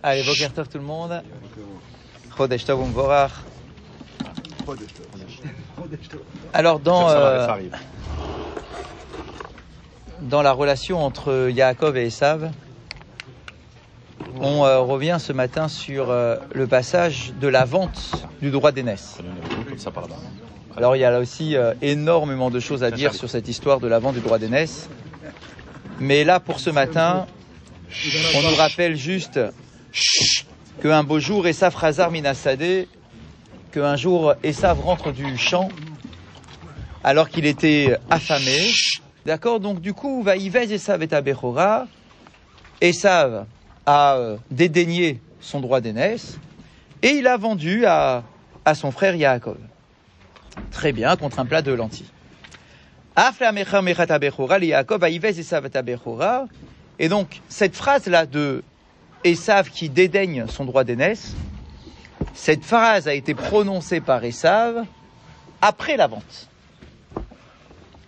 Allez, Boker Tov tout le monde. Chodesh Tov Umvorach. Alors dans, euh, dans la relation entre Yaakov et Esav, on euh, revient ce matin sur euh, le passage de la vente du droit d'aînesse. Alors il y a là aussi énormément de choses à dire sur cette histoire de la vente du droit d'aînesse. Mais là, pour ce matin, on nous rappelle juste qu'un beau jour, Esav Razar Minasadeh, qu'un jour, Esav rentre du champ alors qu'il était affamé. D'accord Donc du coup, va Yvez Esav et Abechora. Esav a euh, dédaigné son droit d'aînesse et il a vendu à, à son frère Yaakov. Très bien, contre un plat de lentilles. Et donc, cette phrase-là de Esav qui dédaigne son droit d'aînesse, cette phrase a été prononcée par Esav après la vente.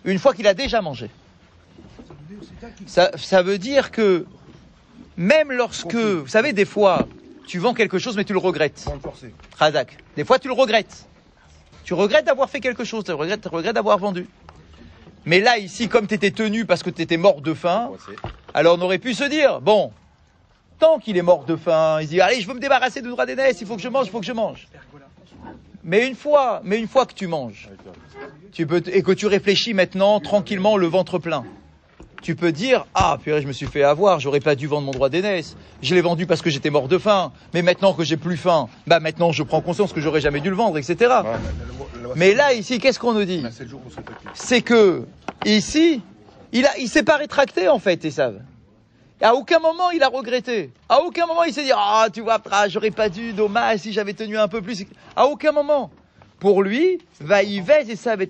Une fois qu'il a déjà mangé. Ça, ça veut dire que même lorsque, vous savez, des fois, tu vends quelque chose mais tu le regrettes. Razak. Des fois, tu le regrettes. Tu regrettes d'avoir fait quelque chose, tu regrettes, tu regrettes d'avoir vendu. Mais là, ici, comme tu étais tenu parce que tu étais mort de faim, alors on aurait pu se dire, bon, tant qu'il est mort de faim, il dit, allez, je veux me débarrasser du droit d'aînesse, il faut que je mange, il faut que je mange. Mais une fois, mais une fois que tu manges, tu peux, et que tu réfléchis maintenant tranquillement le ventre plein, tu peux dire ah purée je me suis fait avoir j'aurais pas dû vendre mon droit d'aînesse. Je l'ai vendu parce que j'étais mort de faim. Mais maintenant que j'ai plus faim bah maintenant je prends conscience que j'aurais jamais dû le vendre etc mais là ici qu'est-ce qu'on nous dit? C'est que ici il a il s'est pas rétracté en fait et savent à aucun moment il a regretté. À aucun moment il s'est dit ah tu vois ah, j'aurais pas dû dommage si j'avais tenu un peu plus. À aucun moment. Pour lui, va y et ça va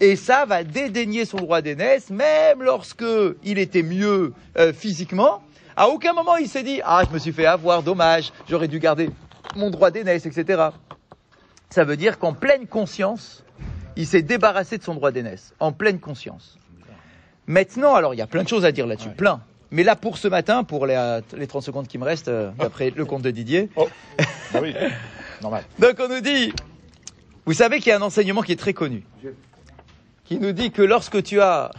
et ça va dédaigner son droit d'aînesse, même lorsque il était mieux euh, physiquement. À aucun moment il s'est dit ah je me suis fait avoir, dommage, j'aurais dû garder mon droit d'aînesse, etc. Ça veut dire qu'en pleine conscience, il s'est débarrassé de son droit d'aînesse, en pleine conscience. Maintenant, alors il y a plein de choses à dire là-dessus, plein. Mais là, pour ce matin, pour les, les 30 secondes qui me restent, euh, d'après le compte de Didier. Oh, bah oui, normal. Donc on nous dit, vous savez qu'il y a un enseignement qui est très connu, qui nous dit que lorsque tu as,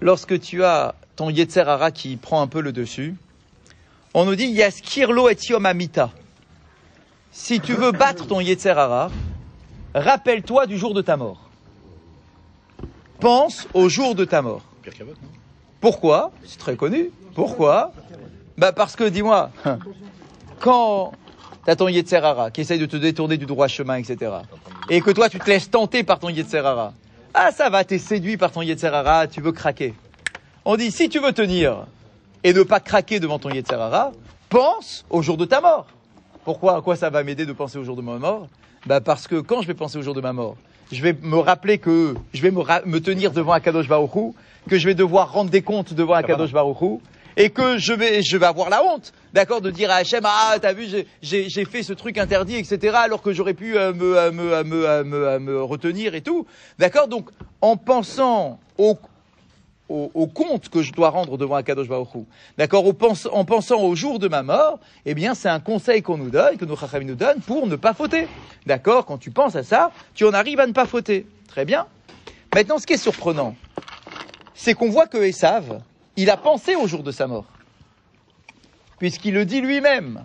lorsque tu as ton Yetzerara qui prend un peu le dessus, on nous dit Yaskirlo et Yom Amita. Si tu veux battre ton Yetzerara, rappelle-toi du jour de ta mort. Pense au jour de ta mort. Pire Pourquoi C'est très connu. Pourquoi Bah parce que, dis-moi, quand t'as ton Yetzerara qui essaye de te détourner du droit chemin, etc., et que toi tu te laisses tenter par ton Yetzerara, ah ça va, t'es séduit par ton Yetzerara, tu veux craquer. On dit, si tu veux tenir et ne pas craquer devant ton Yetzerara, pense au jour de ta mort. Pourquoi? À quoi ça va m'aider de penser au jour de ma mort? Bah parce que quand je vais penser au jour de ma mort, je vais me rappeler que je vais me, me tenir devant Akadosh Baruch Hu, que je vais devoir rendre des comptes devant Akadosh Baruch Hu, et que je vais, je vais avoir la honte, d'accord, de dire à Hachem, ah, t'as vu, j'ai- j'ai j'ai fait ce truc interdit, etc., alors que j'aurais pu euh, me, euh, me, euh, me, euh, me, euh, me retenir et tout, d'accord. Donc, en pensant au, au, compte que je dois rendre devant Akadosh d'accord, en pensant au jour de ma mort, eh bien, c'est un conseil qu'on nous donne, que nos chachamim nous donnent pour ne pas fauter, d'accord? Quand tu penses à ça, tu en arrives à ne pas fauter, très bien? Maintenant, ce qui est surprenant, c'est qu'on voit que Esav, il a pensé au jour de sa mort, puisqu'il le dit lui-même.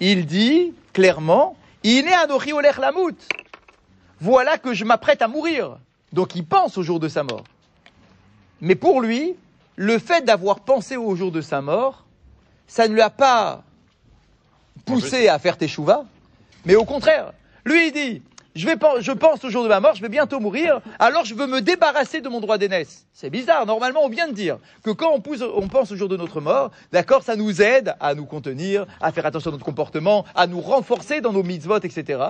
Il dit clairement, il est. Voilà que je m'apprête à mourir. Donc il pense au jour de sa mort. Mais pour lui, le fait d'avoir pensé au jour de sa mort, ça ne lui a pas poussé à faire teshuva, mais au contraire, lui il dit, je, pense au jour de ma mort, je vais bientôt mourir, alors je veux me débarrasser de mon droit d'aînesse. C'est bizarre, normalement on vient de dire que quand on pense au jour de notre mort, d'accord, ça nous aide à nous contenir, à faire attention à notre comportement, à nous renforcer dans nos mitzvot, etc.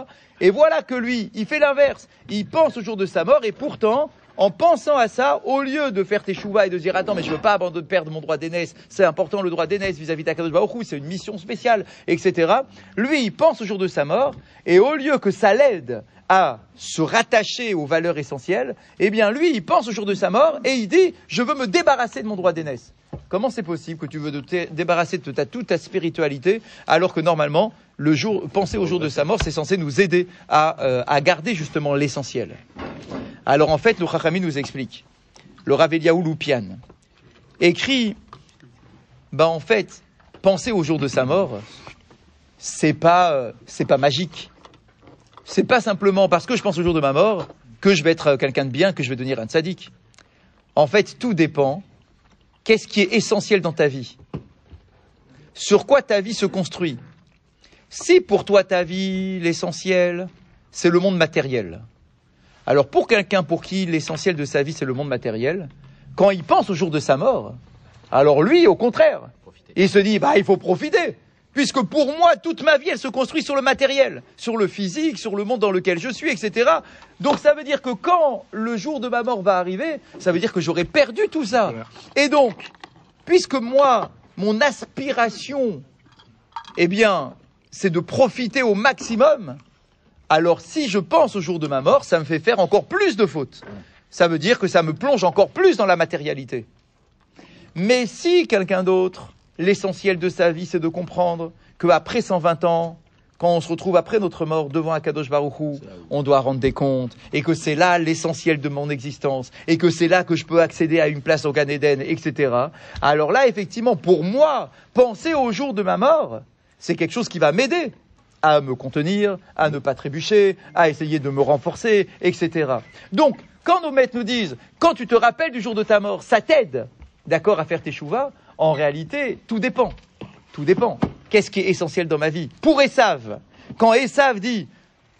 Et voilà que lui, il fait l'inverse, il pense au jour de sa mort et pourtant, en pensant à ça, au lieu de faire tes chouvas et de dire attends mais je veux pas abandonner, perdre mon droit d'aînesse, c'est important le droit d'aînesse vis-à-vis d'Akadosh Baruch c'est une mission spéciale, etc. Lui, il pense au jour de sa mort et au lieu que ça l'aide à se rattacher aux valeurs essentielles, eh bien lui, il pense au jour de sa mort et il dit je veux me débarrasser de mon droit d'aînesse. Comment c'est possible que tu veux te débarrasser de ta, toute ta spiritualité alors que normalement, le jour, penser au jour de sa mort, c'est censé nous aider à, euh, à garder justement l'essentiel? Alors en fait, le Chachami nous explique. Le Rav écrit, bah en fait, penser au jour de sa mort, c'est pas, euh, c'est pas magique. C'est pas simplement parce que je pense au jour de ma mort que je vais être euh, quelqu'un de bien, que je vais devenir un tzaddik. En fait, tout dépend. Qu'est-ce qui est essentiel dans ta vie Sur quoi ta vie se construit Si pour toi ta vie, l'essentiel, c'est le monde matériel. Alors pour quelqu'un pour qui l'essentiel de sa vie, c'est le monde matériel, quand il pense au jour de sa mort, alors lui, au contraire, il se dit, bah, il faut profiter. Puisque pour moi, toute ma vie, elle se construit sur le matériel, sur le physique, sur le monde dans lequel je suis, etc. Donc ça veut dire que quand le jour de ma mort va arriver, ça veut dire que j'aurai perdu tout ça. Et donc, puisque moi, mon aspiration, eh bien, c'est de profiter au maximum, alors si je pense au jour de ma mort, ça me fait faire encore plus de fautes. Ça veut dire que ça me plonge encore plus dans la matérialité. Mais si quelqu'un d'autre L'essentiel de sa vie, c'est de comprendre qu'après 120 ans, quand on se retrouve après notre mort devant Akadosh Baruchou, on doit rendre des comptes, et que c'est là l'essentiel de mon existence, et que c'est là que je peux accéder à une place au Gan Eden, etc. Alors là, effectivement, pour moi, penser au jour de ma mort, c'est quelque chose qui va m'aider à me contenir, à ne pas trébucher, à essayer de me renforcer, etc. Donc, quand nos maîtres nous disent, quand tu te rappelles du jour de ta mort, ça t'aide, d'accord, à faire tes chouvas, en réalité, tout dépend. Tout dépend. Qu'est-ce qui est essentiel dans ma vie? Pour Esav, quand Esav dit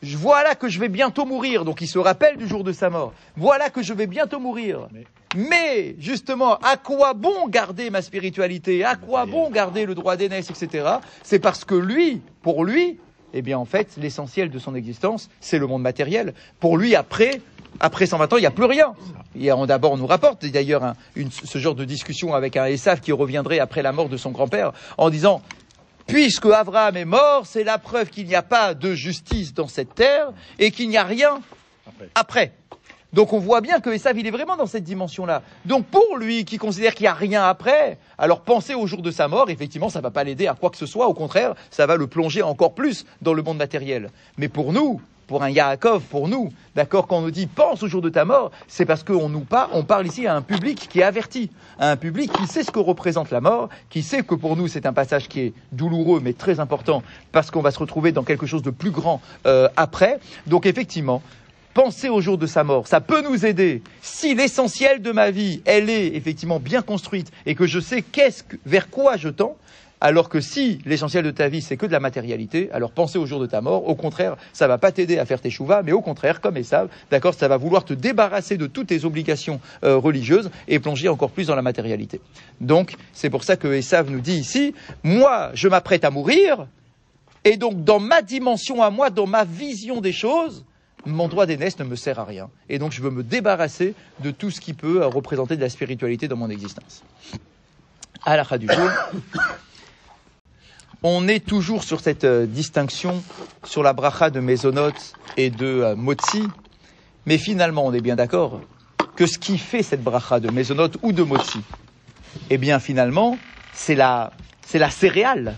voilà que je vais bientôt mourir, donc il se rappelle du jour de sa mort. Voilà que je vais bientôt mourir. Mais, justement, à quoi bon garder ma spiritualité? À quoi bon garder le droit d'aînesse, etc. C'est parce que lui, pour lui, eh bien en fait, l'essentiel de son existence, c'est le monde matériel. Pour lui, après, après 120 ans, il n'y a plus rien. D'abord, on nous rapporte d'ailleurs ce genre de discussion avec un Esav qui reviendrait après la mort de son grand-père en disant Puisque Abraham est mort, c'est la preuve qu'il n'y a pas de justice dans cette terre et qu'il n'y a rien après. Donc on voit bien que Esav, il est vraiment dans cette dimension-là. Donc pour lui, qui considère qu'il n'y a rien après, alors penser au jour de sa mort, effectivement, ça ne va pas l'aider à quoi que ce soit. Au contraire, ça va le plonger encore plus dans le monde matériel. Mais pour nous, pour un Yaakov, pour nous, d'accord, quand on nous dit pense au jour de ta mort, c'est parce qu'on nous parle, on parle ici à un public qui est averti, à un public qui sait ce que représente la mort, qui sait que pour nous c'est un passage qui est douloureux mais très important parce qu'on va se retrouver dans quelque chose de plus grand euh, après. Donc effectivement, penser au jour de sa mort, ça peut nous aider. Si l'essentiel de ma vie, elle est effectivement bien construite et que je sais qu'est-ce vers quoi je tends, alors que si l'essentiel de ta vie, c'est que de la matérialité, alors penser au jour de ta mort, au contraire, ça va pas t'aider à faire tes chouvas, mais au contraire, comme Esav, d'accord, ça va vouloir te débarrasser de toutes tes obligations euh, religieuses et plonger encore plus dans la matérialité. Donc, c'est pour ça que Esav nous dit ici, moi, je m'apprête à mourir, et donc dans ma dimension à moi, dans ma vision des choses, mon droit d'aînesse ne me sert à rien. Et donc je veux me débarrasser de tout ce qui peut euh, représenter de la spiritualité dans mon existence. À la du jour, on est toujours sur cette euh, distinction sur la bracha de Mézonot et de euh, Motzi, mais finalement, on est bien d'accord que ce qui fait cette bracha de Mézonot ou de Motzi, eh bien finalement, c'est la, c'est la céréale.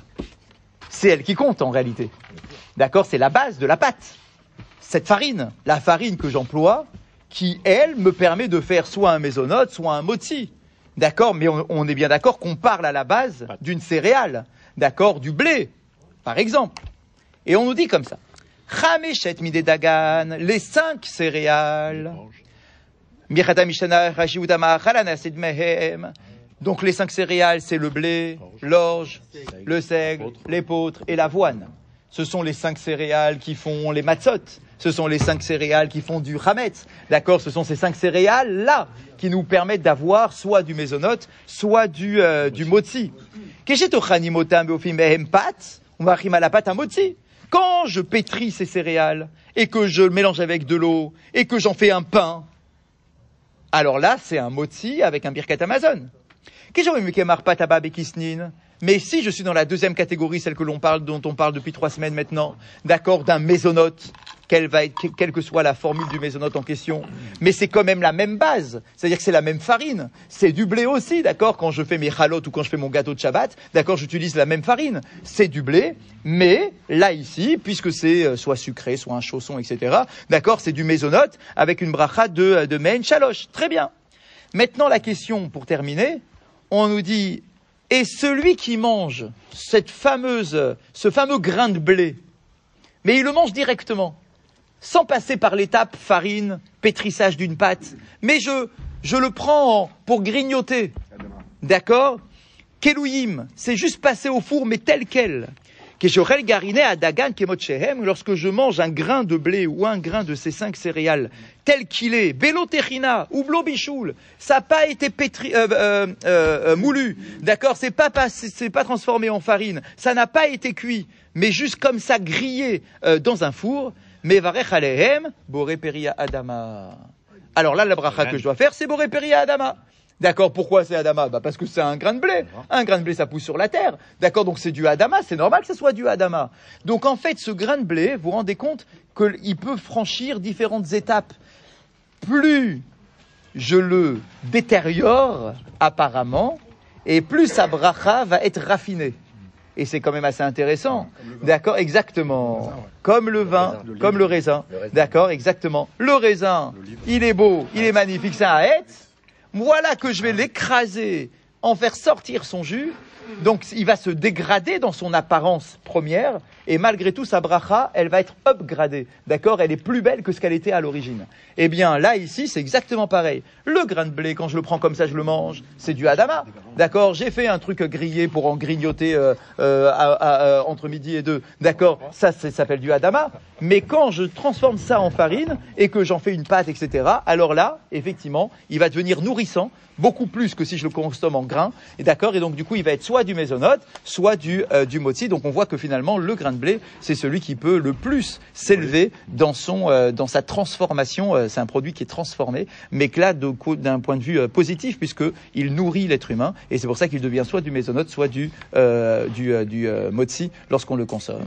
C'est elle qui compte en réalité. D'accord? C'est la base de la pâte. Cette farine, la farine que j'emploie, qui, elle, me permet de faire soit un mésonote, soit un motzi. D'accord Mais on, on, est bien d'accord qu'on parle à la base d'une céréale d'accord, du blé, par exemple. Et on nous dit comme ça. Chameshet midedagan, les cinq céréales. Donc les cinq céréales, c'est le blé, l'orge, le seigle, l'épeautre et l'avoine. Ce sont les cinq céréales qui font les matzot. Ce sont les cinq céréales qui font du hametz. D'accord Ce sont ces cinq céréales-là qui nous permettent d'avoir soit du mésonote, soit du, euh, du motzi. Quand je pétris ces céréales et que je mélange avec de l'eau et que j'en fais un pain, alors là, c'est un motzi avec un birkat Amazon. Mais si je suis dans la deuxième catégorie, celle que l'on parle, dont on parle depuis trois semaines maintenant, d'accord, d'un mésonote, quelle va être, quelle que soit la formule du mésonote en question, mais c'est quand même la même base. C'est-à-dire que c'est la même farine. C'est du blé aussi, d'accord Quand je fais mes chalotes ou quand je fais mon gâteau de Shabbat, d'accord, j'utilise la même farine. C'est du blé, mais là ici, puisque c'est euh, soit sucré, soit un chausson, etc., d'accord, c'est du mésonote avec une bracha de, de main chaloche. Très bien. Maintenant, la question, pour terminer, on nous dit, et celui qui mange cette fameuse, ce fameux grain de blé, mais il le mange directement, sans passer par l'étape farine, pétrissage d'une pâte, mais je, je le prends pour grignoter. D'accord? Kelouyim, c'est juste passer au four, mais tel quel. Keshorel gariné à Kemotchehem, lorsque je mange un grain de blé ou un grain de ces cinq céréales, tel qu'il est, Beloterina ou Blobichoul, ça n'a pas été pétri, euh, euh, euh, moulu, d'accord C'est pas, pas, c'est pas transformé en farine, ça n'a pas été cuit, mais juste comme ça grillé dans un four, Mevarech Alehem, Boré Adama. Alors là, la bracha que je dois faire, c'est Boré Adama. D'accord, pourquoi c'est Adama bah Parce que c'est un grain de blé. Un grain de blé, ça pousse sur la terre. D'accord, donc c'est du Adama, c'est normal que ce soit du Adama. Donc en fait, ce grain de blé, vous vous rendez compte qu'il peut franchir différentes étapes. Plus je le détériore, apparemment, et plus sa bracha va être raffinée. Et c'est quand même assez intéressant. D'accord, exactement. Comme le vin, comme le raisin. D'accord, exactement. Le raisin, il est beau, il est magnifique, c'est un être. Voilà que je vais l'écraser, en faire sortir son jus. Donc il va se dégrader dans son apparence première, et malgré tout, sa bracha, elle va être upgradée. D'accord? Elle est plus belle que ce qu'elle était à l'origine. Eh bien, là, ici, c'est exactement pareil. Le grain de blé, quand je le prends comme ça, je le mange, c'est du Adama. D'accord? J'ai fait un truc grillé pour en grignoter euh, euh, à, entre midi et deux. D'accord? Ça, ça s'appelle du Adama. Mais quand je transforme ça en farine et que j'en fais une pâte, etc., alors là, effectivement, il va devenir nourrissant, beaucoup plus que si je le consomme en grain. D'accord? Et donc, du coup, il va être soit du mésonote, soit du, euh, du moti. Donc, on voit que finalement, le grain de blé, c'est celui qui peut le plus s'élever dans son, euh, dans sa transformation. Euh, c'est un produit qui est transformé, mais que là, d'un point de vue euh, positif, puisque il nourrit l'être humain, et c'est pour ça qu'il devient soit du mésonote, soit du, euh, du, du motzi lorsqu'on le consomme.